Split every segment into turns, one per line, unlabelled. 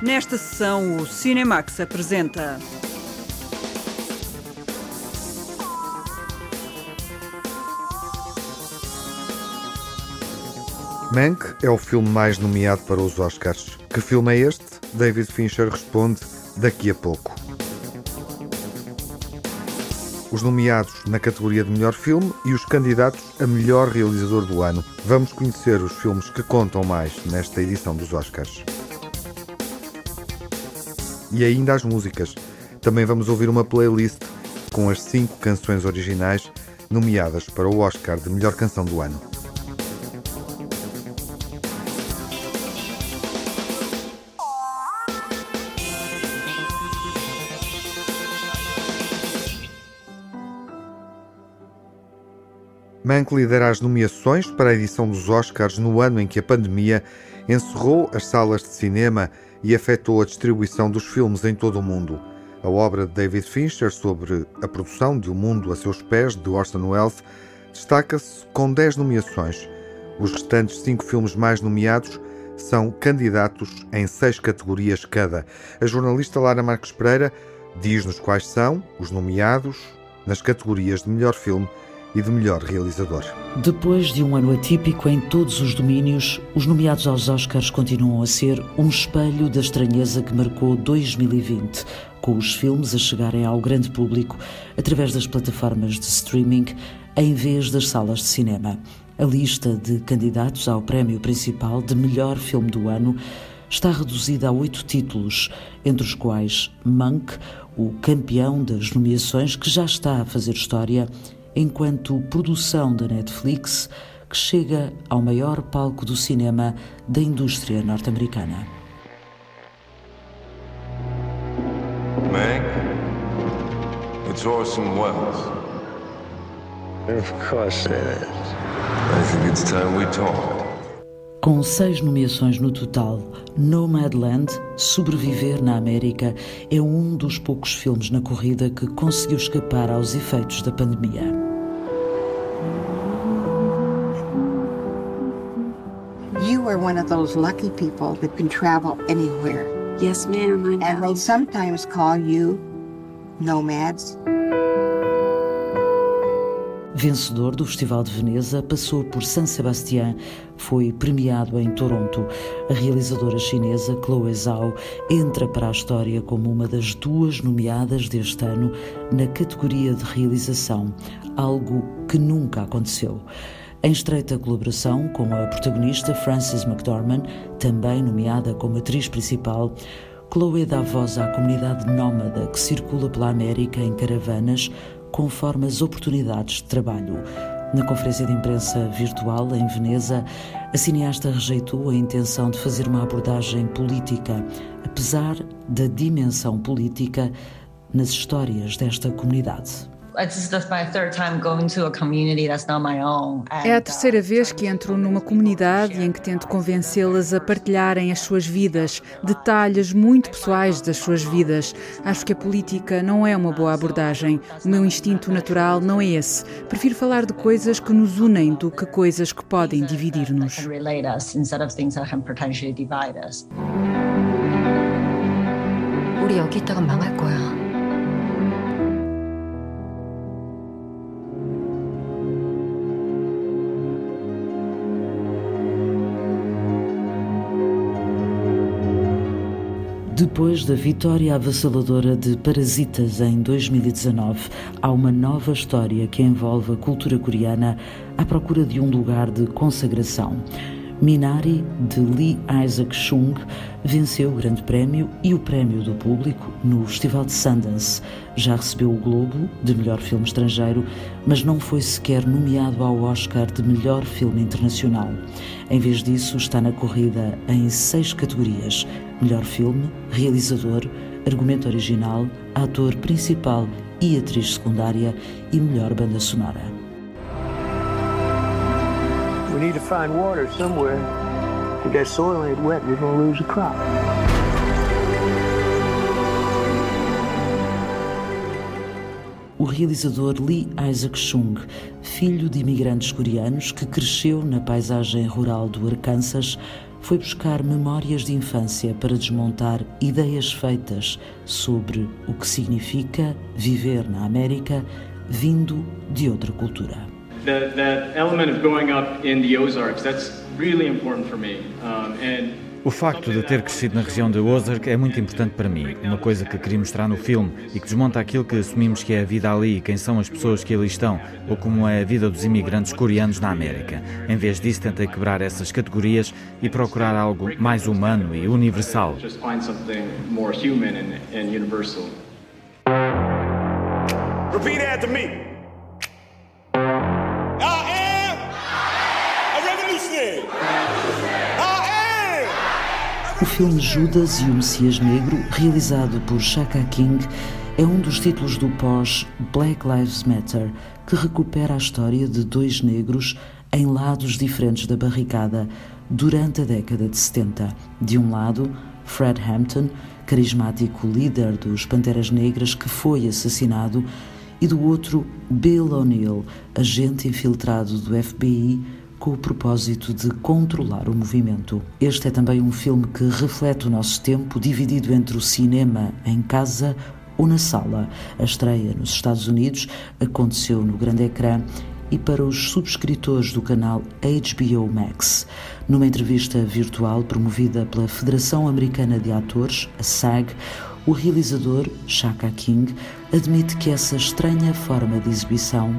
Nesta sessão, o Cinemax apresenta.
Mank é o filme mais nomeado para os Oscars. Que filme é este? David Fincher responde daqui a pouco. Os nomeados na categoria de melhor filme e os candidatos a melhor realizador do ano. Vamos conhecer os filmes que contam mais nesta edição dos Oscars. E ainda as músicas. Também vamos ouvir uma playlist com as cinco canções originais nomeadas para o Oscar de melhor canção do ano. Mank lidera as nomeações para a edição dos Oscars no ano em que a pandemia encerrou as salas de cinema e afetou a distribuição dos filmes em todo o mundo. A obra de David Fincher sobre a produção de O um Mundo a Seus Pés, de Orson Welles, destaca-se com 10 nomeações. Os restantes cinco filmes mais nomeados são candidatos em seis categorias cada. A jornalista Lara Marques Pereira diz-nos quais são os nomeados nas categorias de melhor filme e de melhor realizador.
Depois de um ano atípico em todos os domínios, os nomeados aos Oscars continuam a ser um espelho da estranheza que marcou 2020, com os filmes a chegarem ao grande público através das plataformas de streaming em vez das salas de cinema. A lista de candidatos ao prémio principal de melhor filme do ano está reduzida a oito títulos, entre os quais Monk, o campeão das nomeações que já está a fazer história, enquanto produção da Netflix que chega ao maior palco do cinema da indústria norte-americana.
Meg, it's Orson Welles.
Of course it is.
I think it's time we talk.
Com seis nomeações no total, Nomadland, Sobreviver na América, é um dos poucos filmes na corrida que conseguiu escapar aos efeitos da pandemia.
You are one of those lucky people that can travel anywhere.
Yes, ma'am, I know.
And they sometimes call you nomads.
Vencedor do Festival de Veneza, passou por San Sebastián, foi premiado em Toronto. A realizadora chinesa Chloe Zhao entra para a história como uma das duas nomeadas deste ano na categoria de realização, algo que nunca aconteceu. Em estreita colaboração com a protagonista Frances McDormand, também nomeada como atriz principal, Chloe dá voz à comunidade nómada que circula pela América em caravanas conforme as oportunidades de trabalho. Na conferência de imprensa virtual em Veneza, a cineasta rejeitou a intenção de fazer uma abordagem política, apesar da dimensão política nas histórias desta comunidade.
É a terceira vez que entro numa comunidade em que tento convencê-las a partilharem as suas vidas, detalhes muito pessoais das suas vidas. Acho que a política não é uma boa abordagem. O meu instinto natural não é esse. Prefiro falar de coisas que nos unem do que coisas que podem dividir-nos.
우리 여기 있다가 망할 거야.
Depois da vitória avassaladora de Parasitas em 2019, há uma nova história que envolve a cultura coreana à procura de um lugar de consagração. Minari, de Lee Isaac Chung, venceu o Grande Prémio e o Prémio do Público no Festival de Sundance. Já recebeu o Globo de melhor filme estrangeiro, mas não foi sequer nomeado ao Oscar de melhor filme internacional. Em vez disso, está na corrida em seis categorias: melhor filme, realizador, argumento original, ator principal e atriz secundária e melhor banda sonora.
We need to find water somewhere. If that soil ain't wet, gonna lose crop.
O realizador Lee Isaac Chung, filho de imigrantes coreanos que cresceu na paisagem rural do Arkansas, foi buscar memórias de infância para desmontar ideias feitas sobre o que significa viver na América vindo de outra cultura.
That, that element of growing up in the Ozarks, that's really important for me. Um, and
o facto de ter crescido na região de Ozark é muito importante para mim, uma coisa que queria mostrar no filme e que desmonta aquilo que assumimos que é a vida ali e quem são as pessoas que ali estão, ou como é a vida dos imigrantes coreanos na América. Em vez disso, tentei quebrar essas categorias e procurar algo mais humano e universal. Repeat after me.
O filme Judas e o Messias Negro, realizado por Shaka King, é um dos títulos do pós Black Lives Matter, que recupera a história de dois negros em lados diferentes da barricada durante a década de 70. De um lado, Fred Hampton, carismático líder dos Panteras Negras que foi assassinado, e do outro, Bill O'Neill, agente infiltrado do FBI com o propósito de controlar o movimento. Este é também um filme que reflete o nosso tempo, dividido entre o cinema em casa ou na sala. A estreia nos Estados Unidos aconteceu no grande ecrã e para os subscritores do canal HBO Max. Numa entrevista virtual promovida pela Federação Americana de Atores, a SAG, o realizador, Shaka King, admite que essa estranha forma de exibição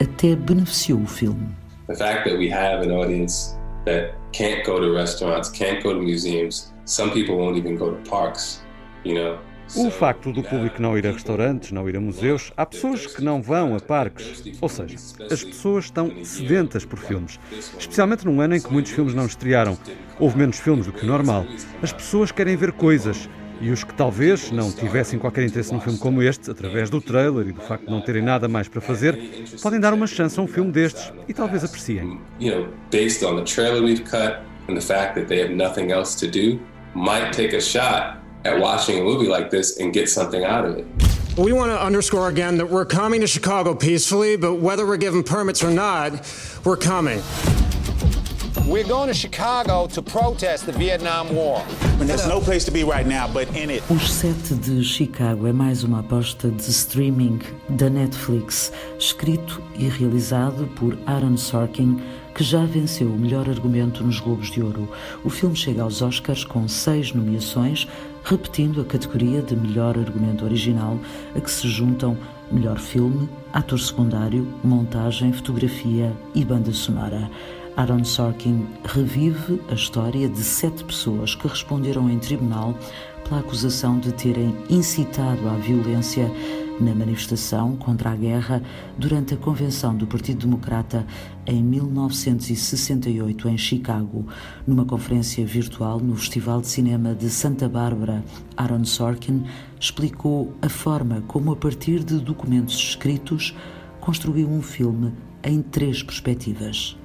até beneficiou o filme.
The fact that we have an audience that can't go to restaurants, can't go to museums, some people won't even go to parks, you know.
O facto do público não ir a restaurantes, não ir a museus, há pessoas que não vão a parques. Ou seja, as pessoas estão sedentas por filmes. Especialmente num ano em que muitos filmes não estrearam. Houve menos filmes do que normal. As pessoas querem ver coisas. E os que talvez não tivessem qualquer interesse num filme como este, através do trailer e do facto de não terem nada mais para fazer, podem dar uma chance a um filme destes e talvez apreciem. Based on the trailer we've cut and the fact that they have nothing else to do, might take a shot at watching a movie like this and get something out of it.
We want to underscore again that we're coming to Chicago peacefully, but whether we're given permits or not, we're coming.
We're going to Chicago to protest the Vietnam War.
There's no place to be right now but in it. O set de Chicago é mais uma aposta de streaming da Netflix, escrito e realizado por Aaron Sorkin, que já venceu o melhor argumento nos Globos de Ouro. O filme chega aos Oscars com seis nomeações, repetindo a categoria de melhor argumento original, a que se juntam melhor filme, ator secundário, montagem, fotografia e banda sonora. Aaron Sorkin revive a história de sete pessoas que responderam em tribunal pela acusação de terem incitado à violência na manifestação contra a guerra durante a convenção do Partido Democrata em 1968 em Chicago. Numa conferência virtual no Festival de Cinema de Santa Bárbara, Aaron Sorkin explicou a forma como, a partir de documentos escritos, construiu um filme em três perspectivas.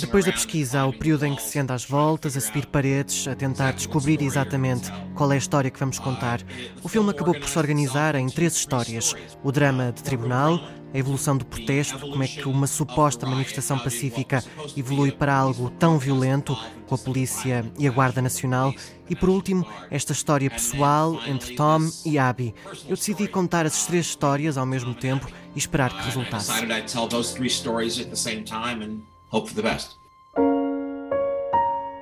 Depois da pesquisa, há o período em que se anda às voltas, a subir paredes, a tentar descobrir exatamente qual é a história que vamos contar. O filme acabou por se organizar em três histórias: o drama de tribunal, a evolução do protesto, como é que uma suposta manifestação pacífica evolui para algo tão violento, com a polícia e a Guarda Nacional, e por último, esta história pessoal entre Tom e Abby. Eu decidi contar essas três histórias ao mesmo tempo e esperar que resultasse.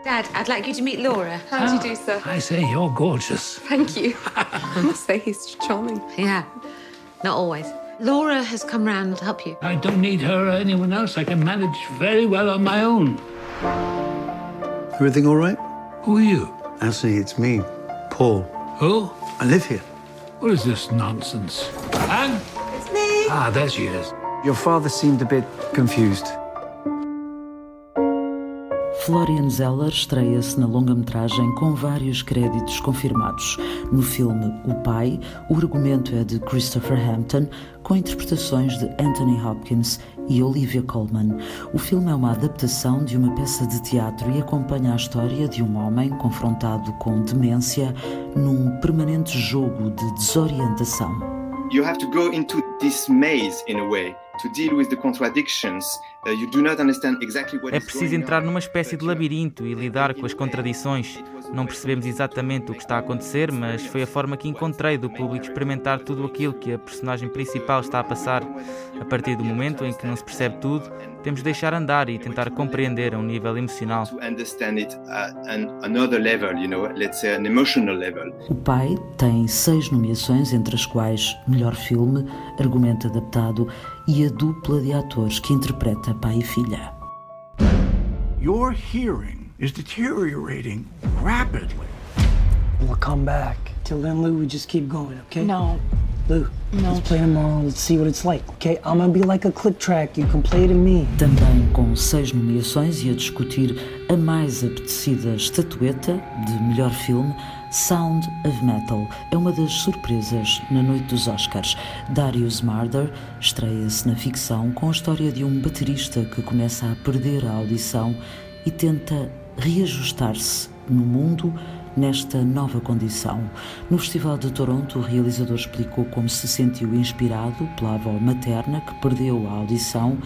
Dad, I'd like you to meet Laura. How do you do, sir?
I say you're gorgeous.
Thank you. I must say he's charming.
Yeah, not always. Laura has come round to help you.
I don't need her or anyone else. I can manage very well on my own.
Everything all right?
Who are you?
Actually, it's me, Paul.
Who?
I live here.
What is this nonsense? Anne?
It's me.
Ah, there she is.
Your father seemed a bit confused.
Florian Zeller estreia-se na longa-metragem com vários créditos confirmados. No filme O Pai, o argumento é de Christopher Hampton, com interpretações de Anthony Hopkins e Olivia Colman. O filme é uma adaptação de uma peça de teatro e acompanha a história de um homem confrontado com demência num permanente jogo de desorientação.
You have to go into this maze in a way. É preciso entrar numa espécie de labirinto e lidar com as contradições. Não percebemos exatamente o que está a acontecer, mas foi a forma que encontrei do público experimentar tudo aquilo que a personagem principal está a passar. A partir do momento em que não se percebe tudo, temos de deixar andar e tentar compreender a um nível emocional.
O pai tem seis nomeações, entre as quais melhor filme, argumento adaptado e a dupla de atores que interpreta pai e filha.
Your hearing is deteriorating rapidly.
We'll come back. Till then, Lou, we just keep going, okay?
No.
Lou, no. let's play tomorrow. Let's see what it's like, okay? I'm gonna be like a click track. You can play to me.
Também com seis nomeações e a discutir a mais apetecida estatueta de melhor filme, Sound of Metal é uma das surpresas na noite dos Oscars. Darius Marder estreia-se na ficção com a história de um baterista que começa a perder a audição e tenta reajustar-se no mundo nesta nova condição. No Festival de Toronto, o realizador explicou como se sentiu inspirado pela avó materna que perdeu a audição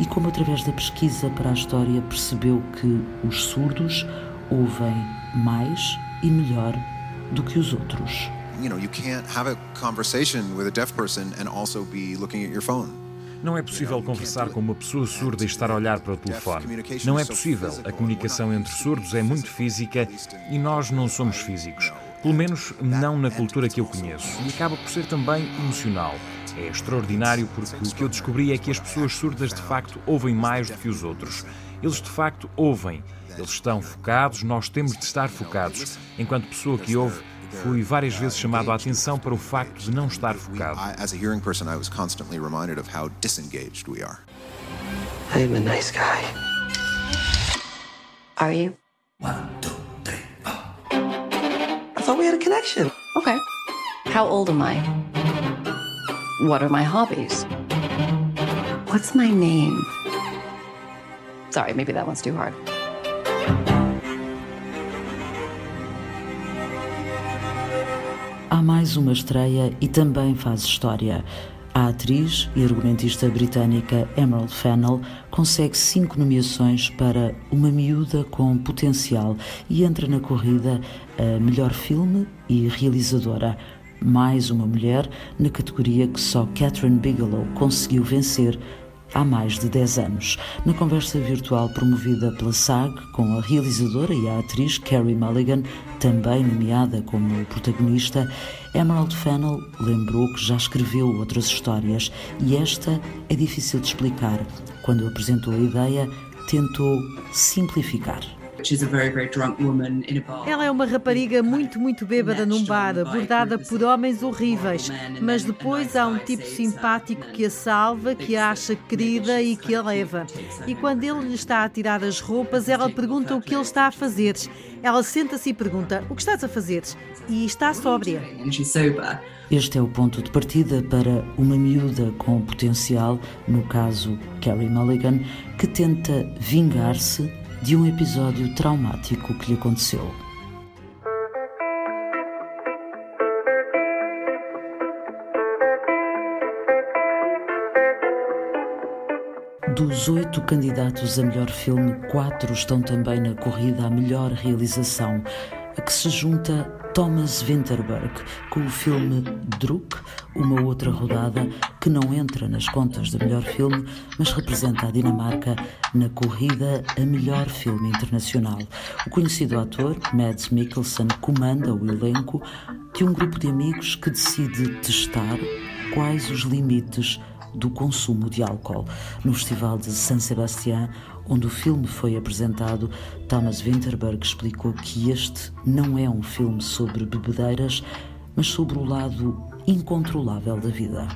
e como, através da pesquisa para a história, percebeu que os surdos ouvem mais e melhor do que os outros.
You know, you can't have a conversation with a deaf person and also be looking at your phone.
Não é possível conversar com uma pessoa surda e estar a olhar para o telefone. Não é possível. A comunicação entre surdos é muito física e nós não somos físicos. Pelo menos não na cultura que eu conheço. E acaba por ser também emocional. É extraordinário porque o que eu descobri é que as pessoas surdas de facto ouvem mais do que os outros. Eles de facto ouvem. Eles estão focados, nós temos de estar focados. Enquanto pessoa que ouve, fui várias vezes chamado a atenção para o facto de não estar focado.
As a hearing person, I was constantly reminded of how disengaged we are.
I'm a nice guy.
Are you?
One, two, three, four. I thought we had a connection.
Okay. How old am I? What are my hobbies? What's my name? Sorry, maybe that one's too hard.
Há mais uma estreia e também faz história. A atriz e argumentista britânica Emerald Fennell consegue cinco nomeações para Uma Miúda com Potencial e entra na corrida a melhor filme e realizadora. Mais uma mulher na categoria que só Catherine Bigelow conseguiu vencer há mais de 10 anos. Na conversa virtual promovida pela SAG com a realizadora e a atriz Carrie Mulligan, também nomeada como protagonista, Emerald Fennell lembrou que já escreveu outras histórias e esta é difícil de explicar. Quando apresentou a ideia, tentou simplificar.
Ela é uma rapariga muito, muito bêbada num bar, abordada por homens horríveis. Mas depois há um tipo simpático que a salva, que a acha querida e que a leva. E quando ele lhe está a tirar as roupas, ela pergunta o que ele está a fazer. Ela senta-se e pergunta: O que estás a fazer? E está sóbria.
Este é o ponto de partida para uma miúda com potencial, no caso Carrie Mulligan, que tenta vingar-se de um episódio traumático que lhe aconteceu. Dos oito candidatos a melhor filme, quatro estão também na corrida à melhor realização, a que se junta Thomas Winterberg com o filme Druk, uma outra rodada que não entra nas contas do melhor filme, mas representa a Dinamarca na corrida a melhor filme internacional. O conhecido ator Mads Mikkelsen comanda o elenco de um grupo de amigos que decide testar quais os limites do consumo de álcool. No Festival de San Sebastián, onde o filme foi apresentado, Thomas Winterberg explicou que este não é um filme sobre bebedeiras, mas sobre o lado incontrolável da vida.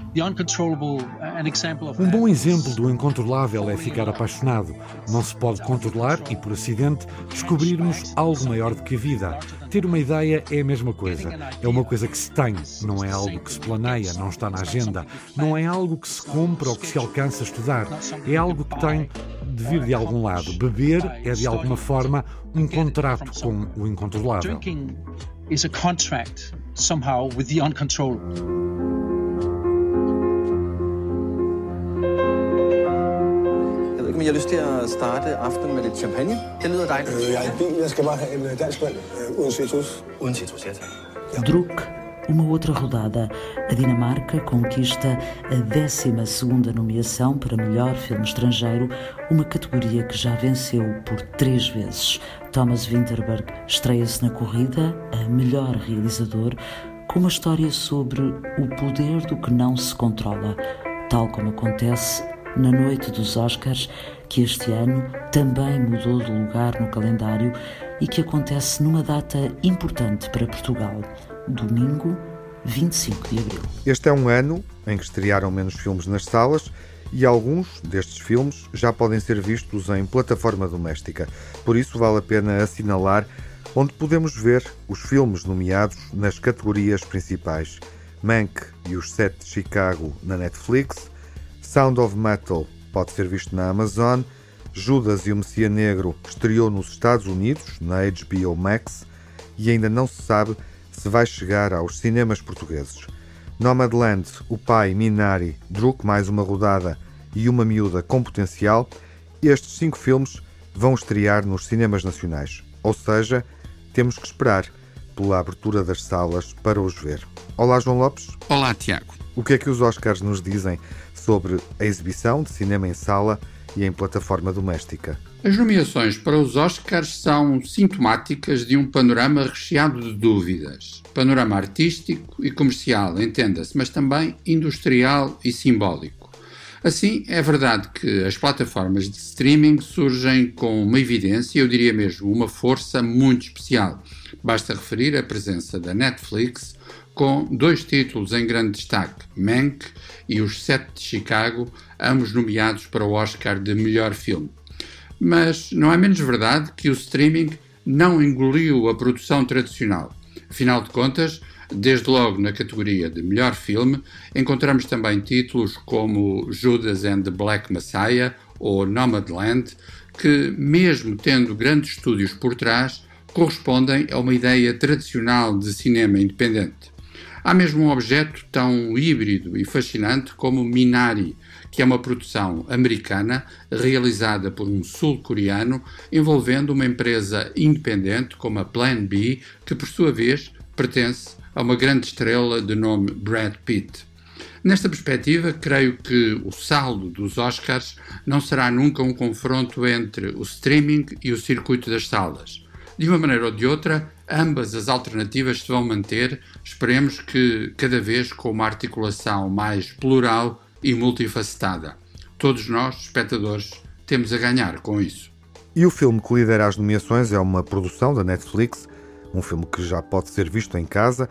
Um bom exemplo do incontrolável é ficar apaixonado. Não se pode controlar e, por acidente, descobrirmos algo maior do que a vida. Ter uma ideia é a mesma coisa. É uma coisa que se tem, não é algo que se planeia, não está na agenda. Não é algo que se compra ou que se alcança a estudar. É algo que tem de vir de algum lado. Beber é, de alguma forma, um contrato com o incontrolável.
is a contract somehow with the uncontrolled.
men jeg har lyst til at starte aftenen med lidt champagne. Det lyder dejligt.
Øh, jeg er i bilen. Jeg skal bare have en øh, dansk mand øh, uden citrus.
Uden citrus, ja tak. Ja.
Druk uma outra rodada. A Dinamarca conquista a 12 nomeação para melhor filme estrangeiro, uma categoria que já venceu por três vezes. Thomas Winterberg estreia-se na corrida a melhor realizador com uma história sobre o poder do que não se controla, tal como acontece na noite dos Oscars, que este ano também mudou de lugar no calendário e que acontece numa data importante para Portugal, domingo 25 de abril.
Este é um ano em que estrearam menos filmes nas salas e alguns destes filmes já podem ser vistos em plataforma doméstica. Por isso vale a pena assinalar onde podemos ver os filmes nomeados nas categorias principais: Mank e os Sete de Chicago na Netflix, Sound of Metal pode ser visto na Amazon, Judas e o Messias Negro estreou nos Estados Unidos na HBO Max e ainda não se sabe se vai chegar aos cinemas portugueses. Nomadland, O Pai, Minari, Druk mais uma rodada e Uma Miúda com Potencial, estes cinco filmes vão estrear nos cinemas nacionais. Ou seja, temos que esperar pela abertura das salas para os ver. Olá, João Lopes.
Olá, Tiago.
O que é que os Oscars nos dizem sobre a exibição de cinema em sala e em plataforma doméstica?
As nomeações para os Oscars são sintomáticas de um panorama recheado de dúvidas. Panorama artístico e comercial, entenda-se, mas também industrial e simbólico. Assim, é verdade que as plataformas de streaming surgem com uma evidência, eu diria mesmo uma força muito especial. Basta referir a presença da Netflix com dois títulos em grande destaque, Mank e Os Sete de Chicago, ambos nomeados para o Oscar de melhor filme. Mas não é menos verdade que o streaming não engoliu a produção tradicional. Afinal de contas, Desde logo na categoria de melhor filme, encontramos também títulos como Judas and the Black Messiah ou Nomadland, que, mesmo tendo grandes estúdios por trás, correspondem a uma ideia tradicional de cinema independente. Há mesmo um objeto tão híbrido e fascinante como Minari, que é uma produção americana realizada por um sul-coreano envolvendo uma empresa independente como a Plan B, que por sua vez pertence a uma grande estrela de nome Brad Pitt. Nesta perspectiva, creio que o saldo dos Oscars não será nunca um confronto entre o streaming e o circuito das salas. De uma maneira ou de outra, ambas as alternativas se vão manter, esperemos que cada vez com uma articulação mais plural e multifacetada. Todos nós, espectadores, temos a ganhar com isso.
E o filme que lidera as nomeações é uma produção da Netflix um filme que já pode ser visto em casa.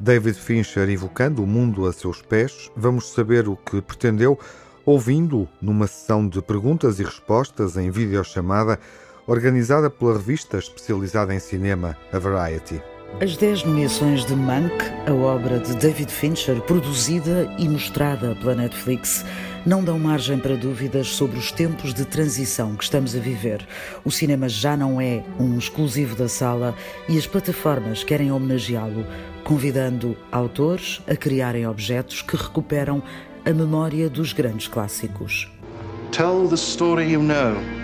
David Fincher evocando o mundo a seus pés. Vamos saber o que pretendeu ouvindo numa sessão de perguntas e respostas em videochamada organizada pela revista especializada em cinema, a Variety.
As 10 nomeações de Mank, a obra de David Fincher, produzida e mostrada pela Netflix, não dão margem para dúvidas sobre os tempos de transição que estamos a viver. O cinema já não é um exclusivo da sala e as plataformas querem homenageá-lo, convidando autores a criarem objetos que recuperam a memória dos grandes clássicos.
Tell the story you know.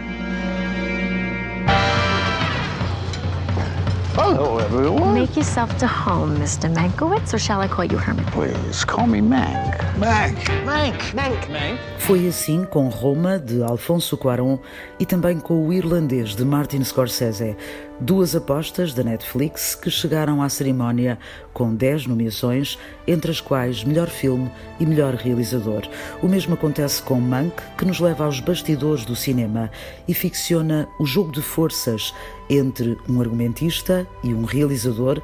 Make yourself to home, Mr. Mankiewicz, or shall I call you Herman?
Please, call me Mank.
Mank. Mank. Mank.
Mank. Foi assim com Roma, de Alfonso Cuarón, e também com o irlandês, de Martin Scorsese. Duas apostas da Netflix que chegaram à cerimónia com 10 nomeações, entre as quais melhor filme e melhor realizador. O mesmo acontece com Mank, que nos leva aos bastidores do cinema e ficciona o jogo de forças entre um argumentista e um realizador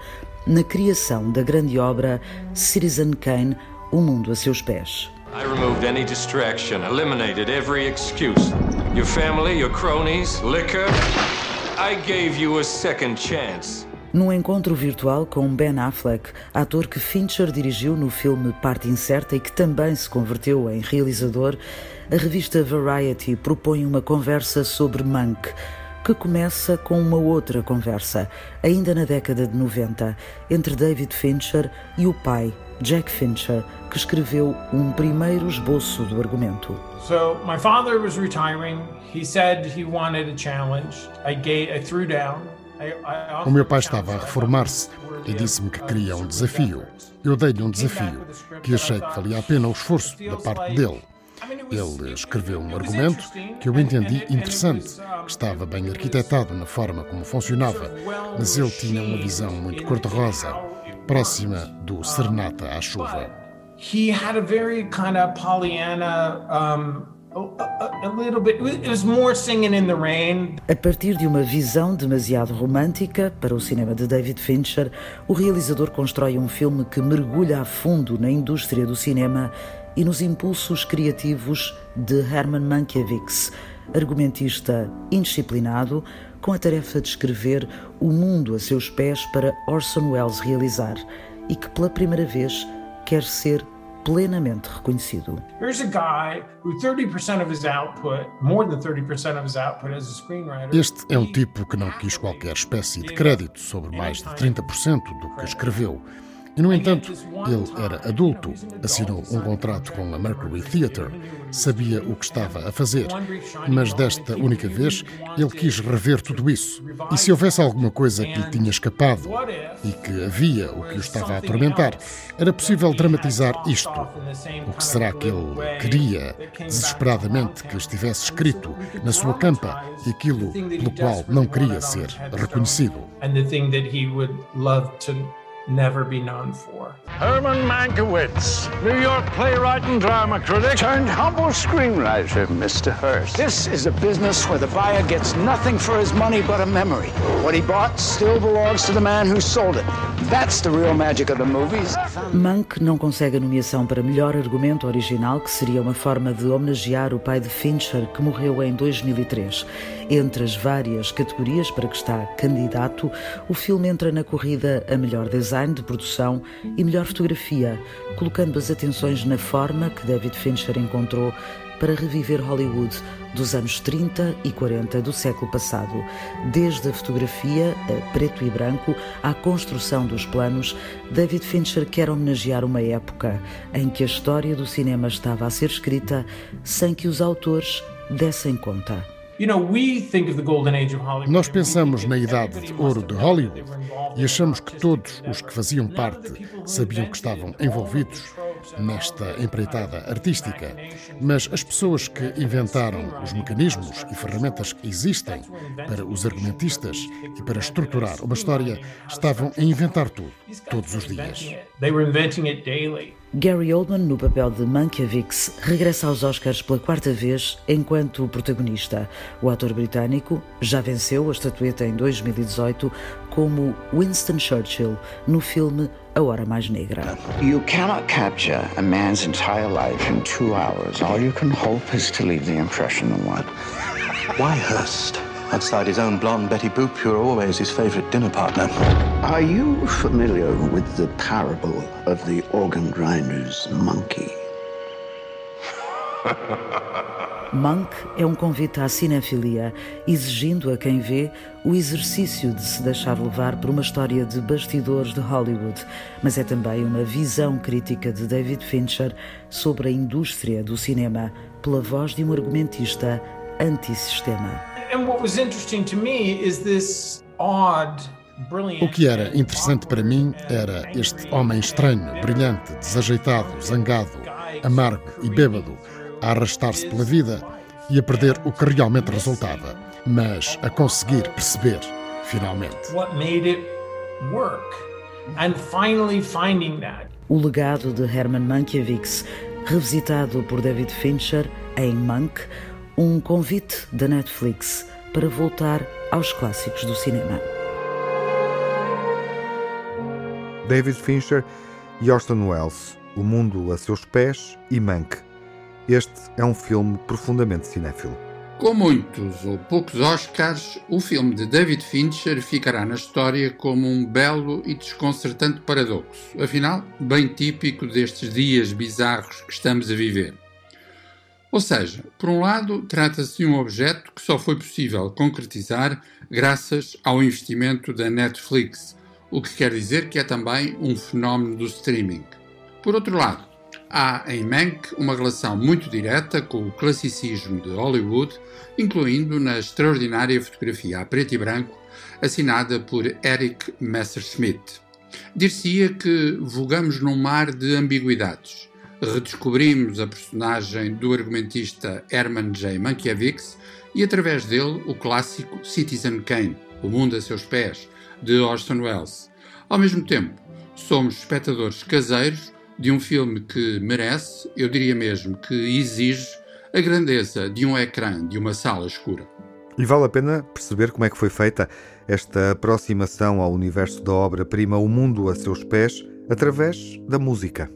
na criação da grande obra Citizen Kane, O Mundo a Seus Pés. I removed any distraction, eliminated every excuse. Your family, your cronies, liquor. I gave you a second chance. Num encontro virtual com Ben Affleck, ator que Fincher dirigiu no filme Parte Incerta e que também se converteu em realizador, a revista Variety propõe uma conversa sobre Mank que começa com uma outra conversa, ainda na década de 90, entre David Fincher e o pai, Jack Fincher, que escreveu um primeiro esboço do argumento.
So my father was retiring. He said he wanted a challenge. I gave, I threw down.
O meu pai estava a reformar-se e disse-me que queria um desafio. Eu dei-lhe um desafio que achei que valia a pena o esforço da parte dele. Ele escreveu um argumento que eu entendi interessante, que estava bem arquitetado na forma como funcionava, mas ele tinha uma visão muito cor-de-rosa, próxima do Serenata à Chuva.
He had a very kind of Pollyanna um, a, little bit. It was more singing in the rain.
A partir de uma visão demasiado romântica para o cinema de David Fincher, o realizador constrói um filme que mergulha a fundo na indústria do cinema e nos impulsos criativos de Herman Mankiewicz, argumentista indisciplinado, com a tarefa de escrever o mundo a seus pés para Orson Welles realizar e que pela primeira vez quer ser plenamente reconhecido.
Este é um tipo que não quis qualquer espécie de crédito sobre mais de 30% do que escreveu e, no entanto, ele era adulto, assinou um contrato com a Mercury Theatre, sabia o que estava a fazer, mas desta única vez ele quis rever tudo isso. E se houvesse alguma coisa que lhe tinha escapado e que havia o que o estava a atormentar, era possível dramatizar isto. O que será que ele queria desesperadamente que estivesse escrito na sua campa e aquilo pelo qual não queria ser reconhecido?
Never be known for.
Herman Mankiewicz, New York playwright and drama critic, turned humble screenwriter, Mr. Hurst. This is a business where the buyer gets nothing for his money but a memory. What he bought still belongs to the man who sold it. That's the real magic of the movies.
Mank não consegue a nomeação para melhor argumento original, que seria uma forma de homenagear o pai de Fincher, que morreu em 2003. Entre as várias categorias para que está candidato, o filme entra na corrida a melhor design de produção e melhor fotografia, colocando as atenções na forma que David Fincher encontrou para reviver Hollywood dos anos 30 e 40 do século passado. Desde a fotografia a preto e branco à construção dos planos, David Fincher quer homenagear uma época em que a história do cinema estava a ser escrita sem que os autores dessem conta.
Nós pensamos na idade de ouro de Hollywood e achamos que todos os que faziam parte sabiam que estavam envolvidos nesta empreitada artística, mas as pessoas que inventaram os mecanismos e ferramentas que existem para os argumentistas e para estruturar uma história estavam a inventar tudo, todos os dias.
Gary Oldman, no papel de Mankiewicz, regressa aos Oscars pela quarta vez enquanto protagonista. O ator britânico já venceu a estatueta em 2018 como Winston Churchill no filme A Hora Mais Negra.
You cannot capture a man's entire life in two hours. All you can hope is to leave the impression of one.
Why Hurst? Outside his own blonde Betty Boop, you're always his favorite dinner partner.
Are you familiar with the parable of the organ grinder's monkey?
Monk é um convite à cinefilia, exigindo a quem vê o exercício de se deixar levar por uma história de bastidores de Hollywood, mas é também uma visão crítica de David Fincher sobre a indústria do cinema, pela voz de um argumentista antissistema.
O que era interessante para mim era este homem estranho, brilhante, desajeitado, zangado, amargo e bêbado, a arrastar-se pela vida e a perder o que realmente resultava, mas a conseguir perceber, finalmente.
O legado de Herman Mankiewicz, revisitado por David Fincher em Mank, um convite da Netflix para voltar aos clássicos do cinema.
David Fincher e Orson Welles, O Mundo a Seus Pés e Mank. Este é um filme profundamente cinéfilo.
Com muitos ou poucos Oscars, o filme de David Fincher ficará na história como um belo e desconcertante paradoxo, afinal, bem típico destes dias bizarros que estamos a viver. Ou seja, por um lado, trata-se de um objeto que só foi possível concretizar graças ao investimento da Netflix, o que quer dizer que é também um fenómeno do streaming. Por outro lado, há em Mank uma relação muito direta com o classicismo de Hollywood, incluindo na extraordinária fotografia a preto e branco assinada por Eric Messerschmidt. Dir-se-ia que vogamos num mar de ambiguidades redescobrimos a personagem do argumentista Herman J. Mankiewicz e, através dele, o clássico Citizen Kane, O Mundo a Seus Pés, de Orson Welles. Ao mesmo tempo, somos espectadores caseiros de um filme que merece, eu diria mesmo que exige, a grandeza de um ecrã de uma sala escura.
E vale a pena perceber como é que foi feita esta aproximação ao universo da obra-prima O Mundo a Seus Pés através da música.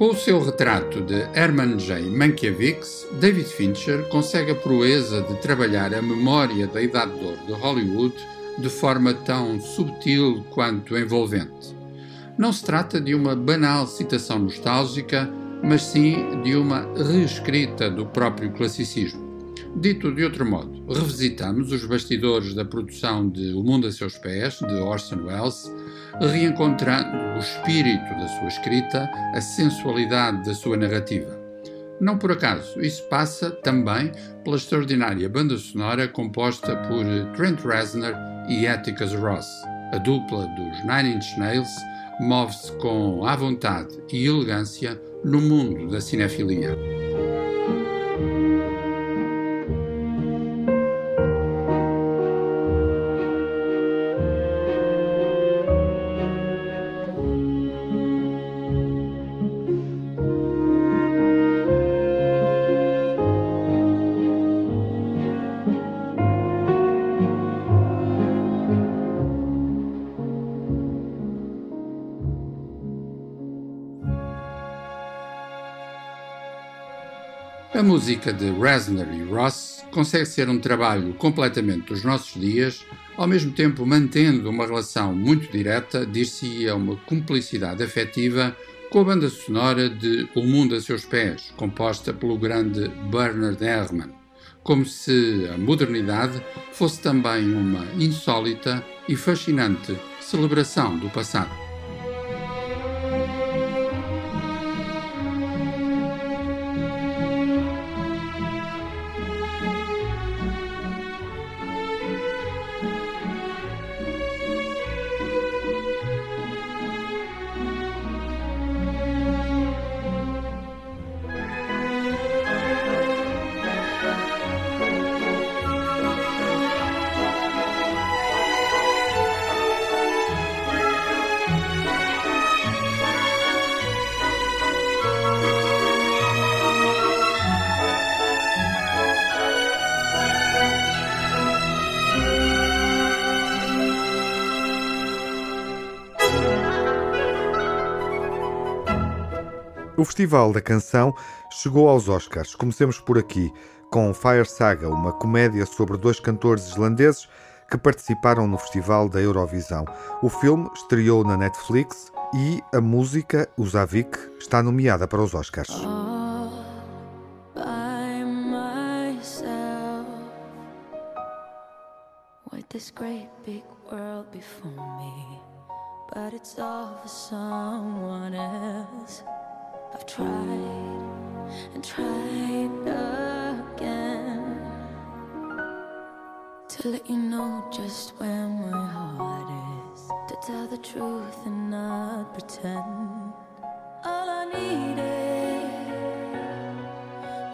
Com o seu retrato de Hermann J. Mankiewicz, David Fincher consegue a proeza de trabalhar a memória da Idade de Ouro de Hollywood de forma tão subtil quanto envolvente. Não se trata de uma banal citação nostálgica, mas sim de uma reescrita do próprio classicismo. Dito de outro modo, revisitamos os bastidores da produção de O Mundo a Seus Pés, de Orson Welles, reencontrando o espírito da sua escrita, a sensualidade da sua narrativa. Não por acaso, isso passa também pela extraordinária banda sonora composta por Trent Reznor e Atticus Ross. A dupla dos Nine Inch Nails move-se com à vontade e elegância no mundo da cinefilia. A música de Reznor e Ross consegue ser um trabalho completamente dos nossos dias, ao mesmo tempo mantendo uma relação muito direta, dir-se-ia uma cumplicidade afetiva com a banda sonora de O Mundo a Seus Pés, composta pelo grande Bernard Herrmann, como se a modernidade fosse também uma insólita e fascinante celebração do passado.
Festival da Canção chegou aos Oscars. Comecemos por aqui, com Fire Saga, uma comédia sobre dois cantores islandeses que participaram no Festival da Eurovisão. O filme estreou na Netflix e a música, o Zavik, está nomeada para os Oscars.
this great big world before me, but it's all for someone else. I've tried and tried again to let you know just where my heart is, to tell the truth and not pretend. All I needed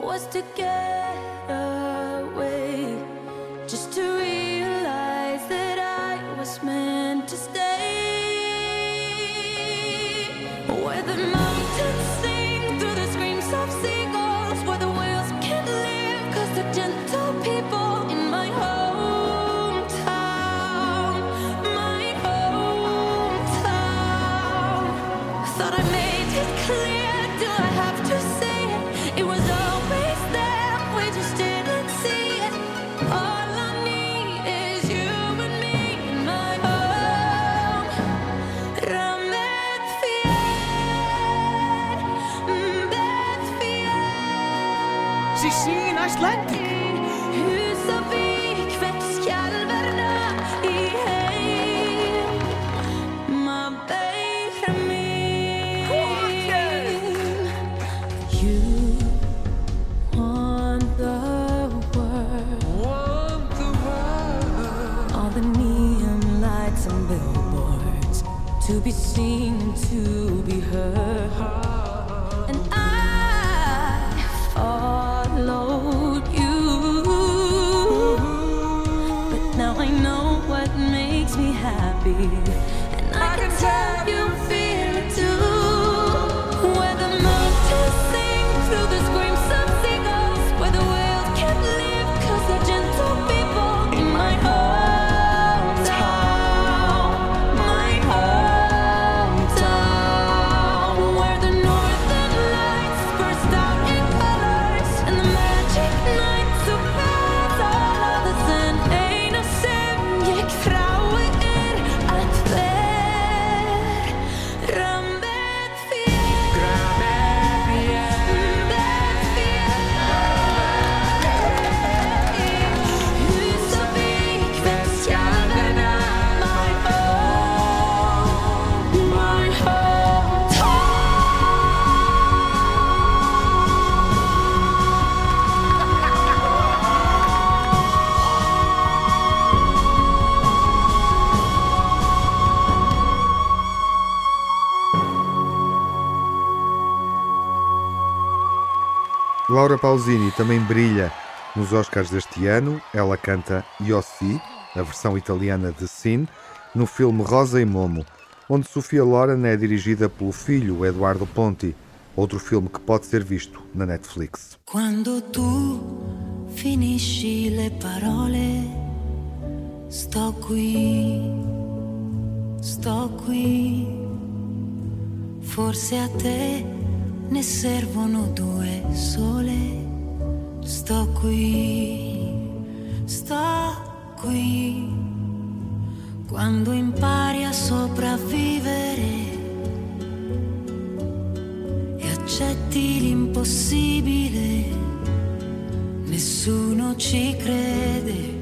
was to get away, just to realize that I was meant í sína slendi. Húsavík veit skjálverna í heim að beira mér. Hvorkið! You want the world Want the world All the neon lights and billboards To be seen and to be heard
Laura Pausini também brilha nos Oscars deste ano. Ela canta Yossi, a versão italiana de Sin, no filme Rosa e Momo, onde Sofia Loren é dirigida pelo filho Eduardo Ponti, outro filme que pode ser visto na Netflix.
Quando tu finisci le parole, sto qui, sto qui. Forse a te ne servono due sole. Sto qui, sto qui. Quando impari a sopravvivere e accetti l'impossibile, nessuno ci crede,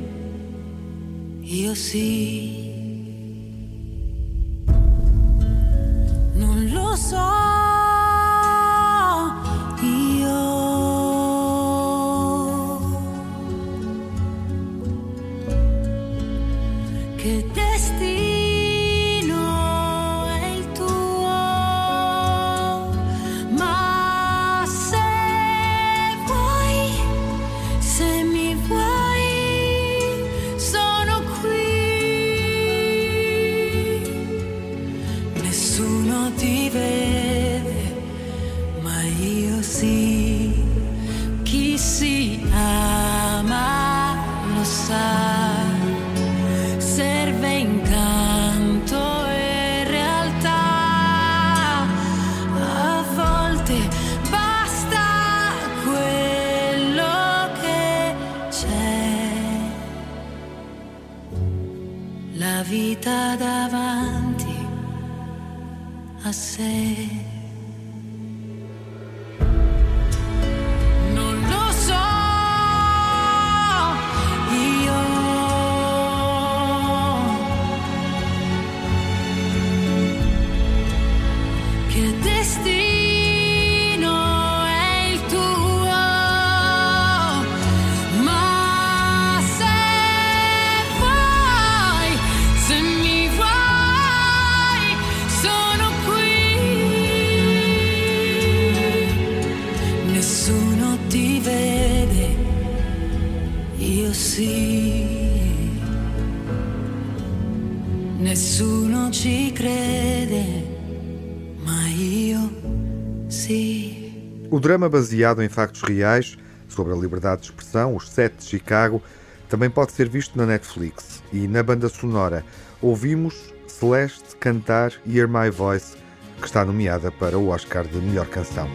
io sì. Non lo so,
O drama baseado em factos reais sobre a liberdade de expressão, Os Sete de Chicago, também pode ser visto na Netflix. E na banda sonora ouvimos Celeste cantar Hear My Voice, que está nomeada para o Oscar de melhor canção.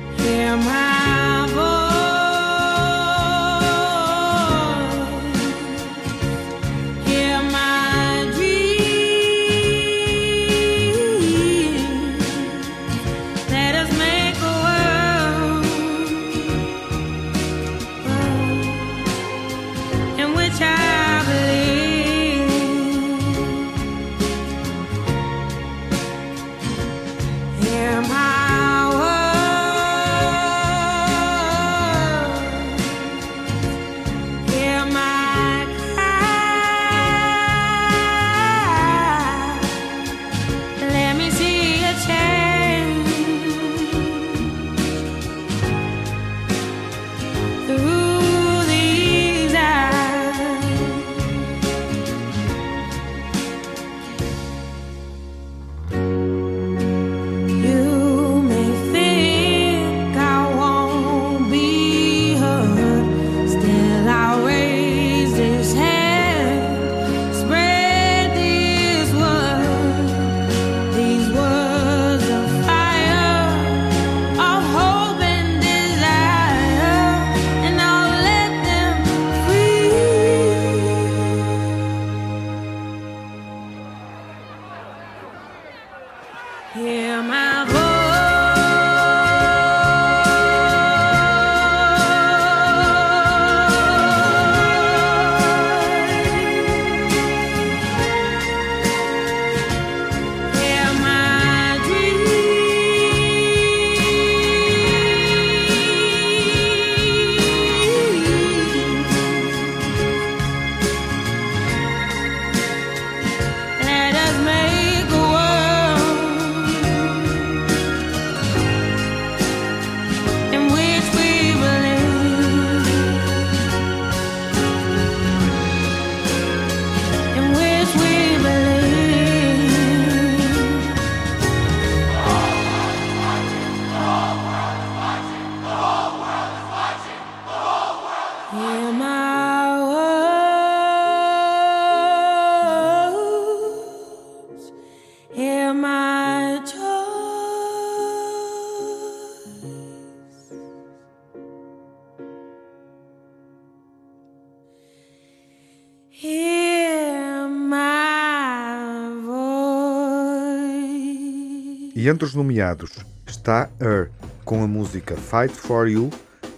Entre os nomeados está Her, com a música Fight for You,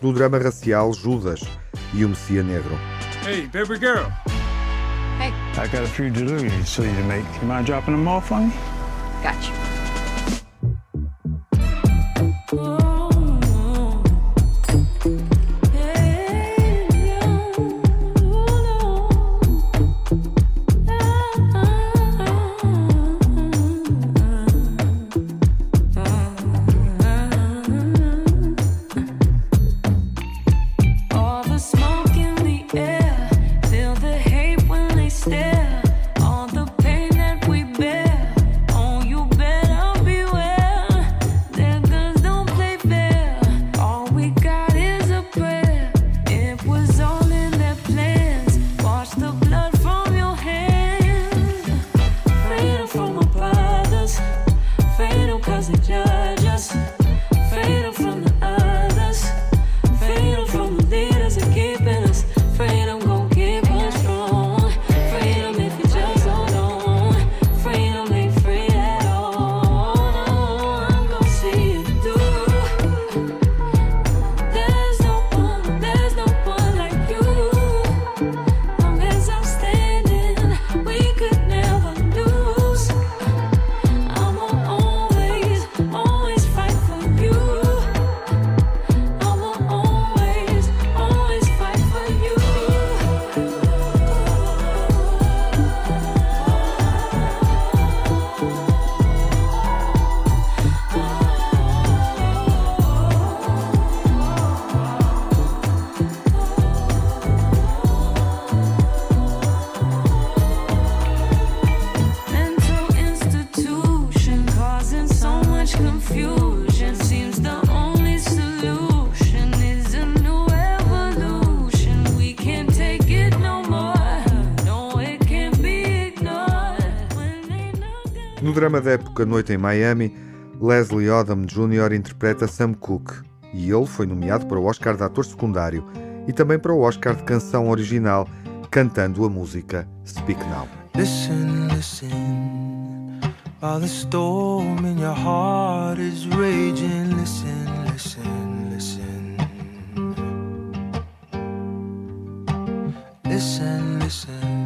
do drama racial Judas e o Messia Negro.
Hey, baby girl.
Hey.
I got a few deliveries for you to make. You mind dropping them off for me?
Gotcha.
Época Noite em Miami, Leslie Odom Jr. interpreta Sam Cooke e ele foi nomeado para o Oscar de ator secundário e também para o Oscar de canção original, cantando a música Speak Now. Listen, listen, while the storm in your heart is raging, listen, listen, listen. Listen, listen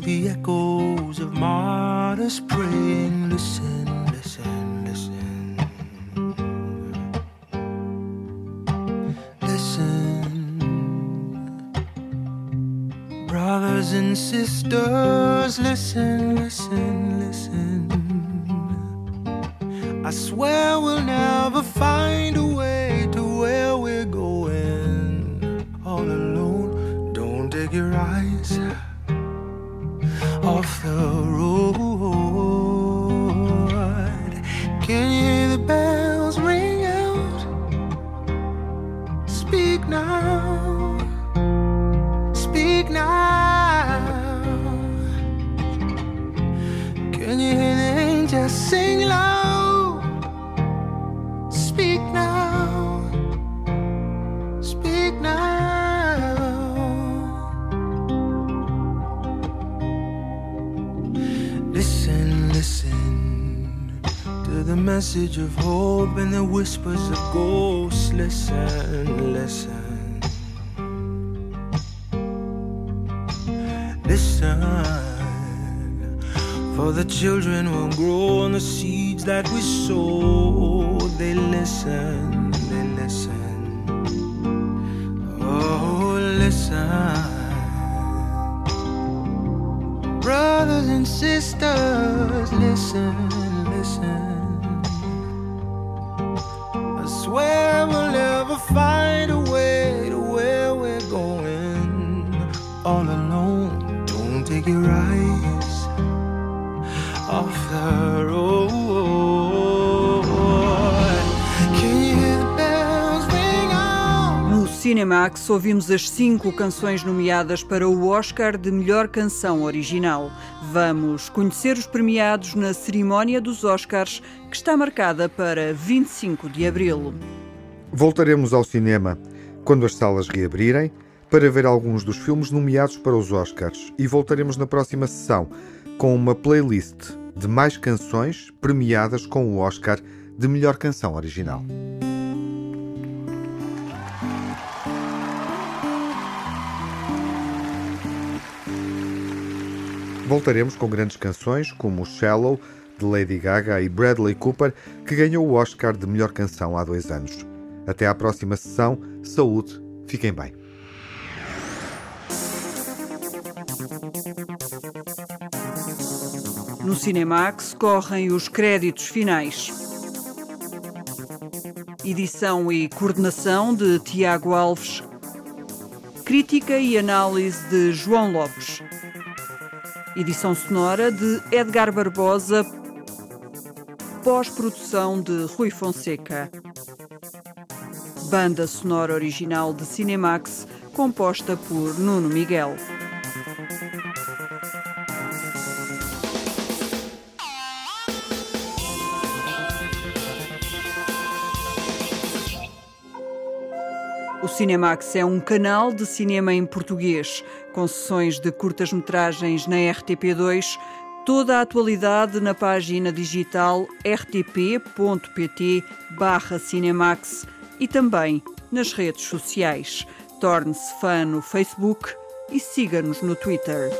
the echoes of martyrs praying, listen, listen, listen. Brothers and sisters, listen, listen, listen. I swear we'll never find a the road. Listen, to the message of hope and the whispers of ghosts. Listen, listen. Listen, for the children will grow on the seeds that we sow. They listen, they listen. Oh, listen. And sisters, listen.
Cinemax ouvimos as cinco canções nomeadas para o Oscar de melhor canção original. Vamos conhecer os premiados na cerimónia dos Oscars, que está marcada para 25 de abril.
Voltaremos ao cinema quando as salas reabrirem para ver alguns dos filmes nomeados para os Oscars e voltaremos na próxima sessão com uma playlist de mais canções premiadas com o Oscar de melhor canção original. Voltaremos com grandes canções como Shallow, de Lady Gaga e Bradley Cooper, que ganhou o Oscar de melhor canção há dois anos. Até à próxima sessão. Saúde. Fiquem bem.
No Cinemax correm os créditos finais. Edição e coordenação de Tiago Alves. Crítica e análise de João Lopes. Edição sonora de Edgar Barbosa. Pós-produção de Rui Fonseca. Banda sonora original de Cinemax, composta por Nuno Miguel. O Cinemax é um canal de cinema em português, com sessões de curtas-metragens na RTP2, toda a atualidade na página digital rtp.pt/cinemax e também nas redes sociais. Torne-se fã no Facebook e siga-nos no Twitter.